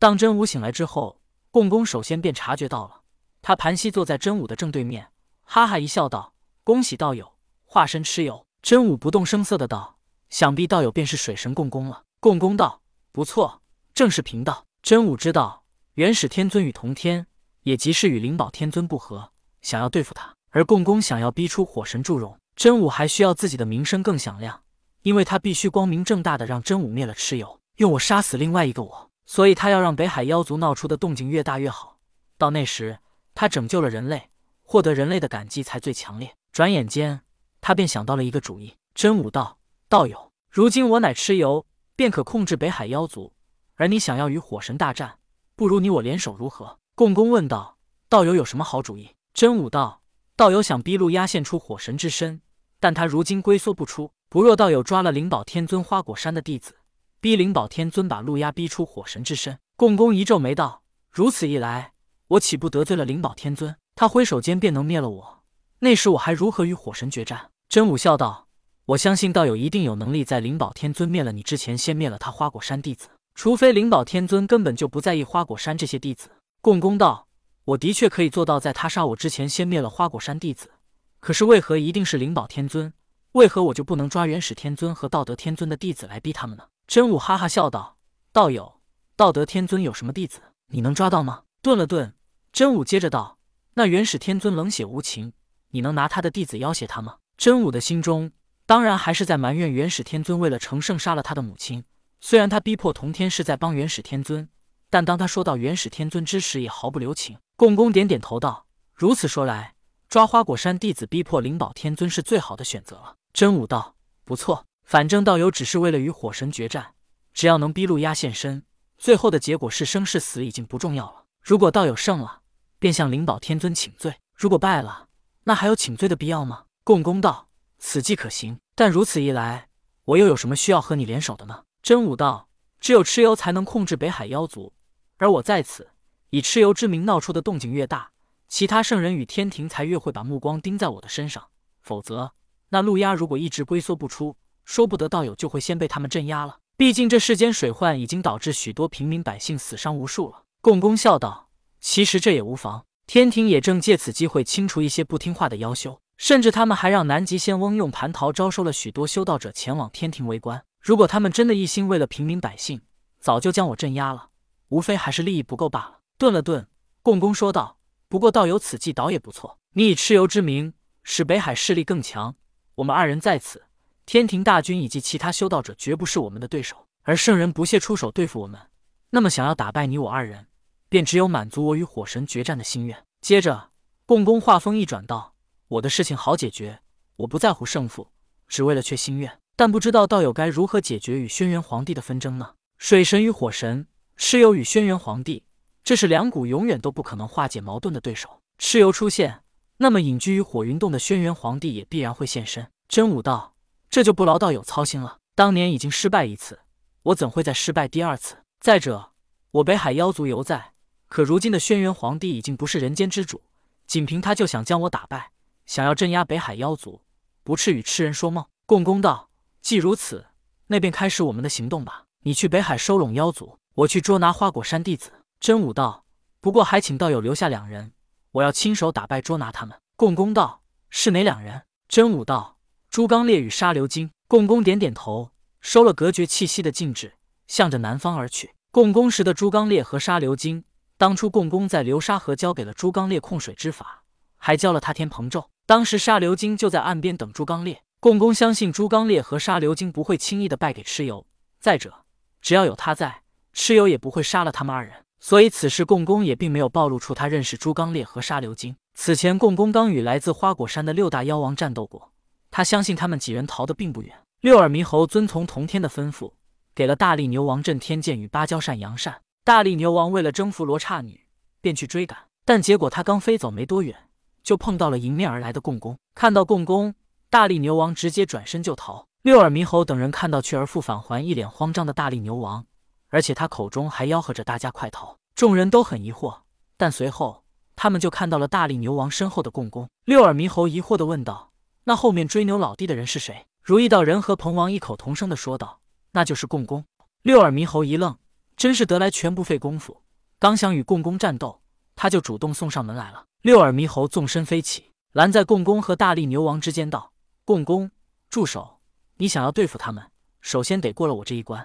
当真武醒来之后，共工首先便察觉到了，他盘膝坐在真武的正对面，哈哈一笑道：“恭喜道友化身蚩尤。”真武不动声色的道：“想必道友便是水神共工了。”共工道：“不错，正是贫道。”真武知道元始天尊与同天，也即是与灵宝天尊不和，想要对付他，而共工想要逼出火神祝融。真武还需要自己的名声更响亮，因为他必须光明正大的让真武灭了蚩尤，用我杀死另外一个我，所以他要让北海妖族闹出的动静越大越好。到那时，他拯救了人类，获得人类的感激才最强烈。转眼间，他便想到了一个主意。真武道：“道友，如今我乃蚩尤，便可控制北海妖族，而你想要与火神大战，不如你我联手如何？”共工问道：“道友有什么好主意？”真武道：“道友想逼陆压现出火神之身。”但他如今龟缩不出，不若道友抓了灵宝天尊花果山的弟子，逼灵宝天尊把陆压逼出火神之身。共工一皱眉道：“如此一来，我岂不得罪了灵宝天尊？他挥手间便能灭了我，那时我还如何与火神决战？”真武笑道：“我相信道友一定有能力，在灵宝天尊灭了你之前，先灭了他花果山弟子。除非灵宝天尊根本就不在意花果山这些弟子。”共工道：“我的确可以做到，在他杀我之前，先灭了花果山弟子。”可是为何一定是灵宝天尊？为何我就不能抓元始天尊和道德天尊的弟子来逼他们呢？真武哈哈笑道：“道友，道德天尊有什么弟子？你能抓到吗？”顿了顿，真武接着道：“那元始天尊冷血无情，你能拿他的弟子要挟他吗？”真武的心中当然还是在埋怨元始天尊为了成圣杀了他的母亲。虽然他逼迫同天是在帮元始天尊，但当他说到元始天尊之时，也毫不留情。共工点点头道：“如此说来。”抓花果山弟子逼迫灵宝天尊是最好的选择了。真武道不错，反正道友只是为了与火神决战，只要能逼陆压现身，最后的结果是生是死已经不重要了。如果道友胜了，便向灵宝天尊请罪；如果败了，那还有请罪的必要吗？共工道此计可行，但如此一来，我又有什么需要和你联手的呢？真武道只有蚩尤才能控制北海妖族，而我在此以蚩尤之名闹出的动静越大。其他圣人与天庭才越会把目光盯在我的身上，否则那陆压如果一直龟缩不出，说不得道友就会先被他们镇压了。毕竟这世间水患已经导致许多平民百姓死伤无数了。共工笑道：“其实这也无妨，天庭也正借此机会清除一些不听话的妖修，甚至他们还让南极仙翁用蟠桃招收了许多修道者前往天庭围观。如果他们真的一心为了平民百姓，早就将我镇压了，无非还是利益不够罢了。”顿了顿，共工说道。不过道友此计倒也不错，你以蚩尤之名使北海势力更强，我们二人在此，天庭大军以及其他修道者绝不是我们的对手，而圣人不屑出手对付我们，那么想要打败你我二人，便只有满足我与火神决战的心愿。接着，共工话锋一转道：“我的事情好解决，我不在乎胜负，只为了却心愿。但不知道道友该如何解决与轩辕皇帝的纷争呢？水神与火神，蚩尤与轩辕皇帝。”这是两股永远都不可能化解矛盾的对手。蚩尤出现，那么隐居于火云洞的轩辕皇帝也必然会现身。真武道，这就不劳道友操心了。当年已经失败一次，我怎会再失败第二次？再者，我北海妖族犹在，可如今的轩辕皇帝已经不是人间之主，仅凭他就想将我打败，想要镇压北海妖族，不啻与痴人说梦。共工道，既如此，那便开始我们的行动吧。你去北海收拢妖族，我去捉拿花果山弟子。真武道，不过还请道友留下两人，我要亲手打败捉拿他们。共工道是哪两人？真武道朱刚烈与沙流金。共工点点头，收了隔绝气息的禁制，向着南方而去。共工时的朱刚烈和沙流金，当初共工在流沙河教给了朱刚烈控水之法，还教了他天蓬咒。当时沙流金就在岸边等朱刚烈。共工相信朱刚烈和沙流金不会轻易的败给蚩尤。再者，只要有他在，蚩尤也不会杀了他们二人。所以此时共工也并没有暴露出他认识朱刚烈和沙流金。此前共工刚与来自花果山的六大妖王战斗过，他相信他们几人逃得并不远。六耳猕猴遵从同天的吩咐，给了大力牛王震天剑与芭蕉扇阳扇。大力牛王为了征服罗刹女，便去追赶，但结果他刚飞走没多远，就碰到了迎面而来的共工。看到共工，大力牛王直接转身就逃。六耳猕猴等人看到去而复返还，一脸慌张的大力牛王。而且他口中还吆喝着大家快逃，众人都很疑惑。但随后他们就看到了大力牛王身后的共工。六耳猕猴疑惑地问道：“那后面追牛老弟的人是谁？”如意道人和彭王异口同声地说道：“那就是共工。”六耳猕猴一愣，真是得来全不费功夫。刚想与共工战斗，他就主动送上门来了。六耳猕猴纵身飞起，拦在共工和大力牛王之间，道：“共工，住手！你想要对付他们，首先得过了我这一关。”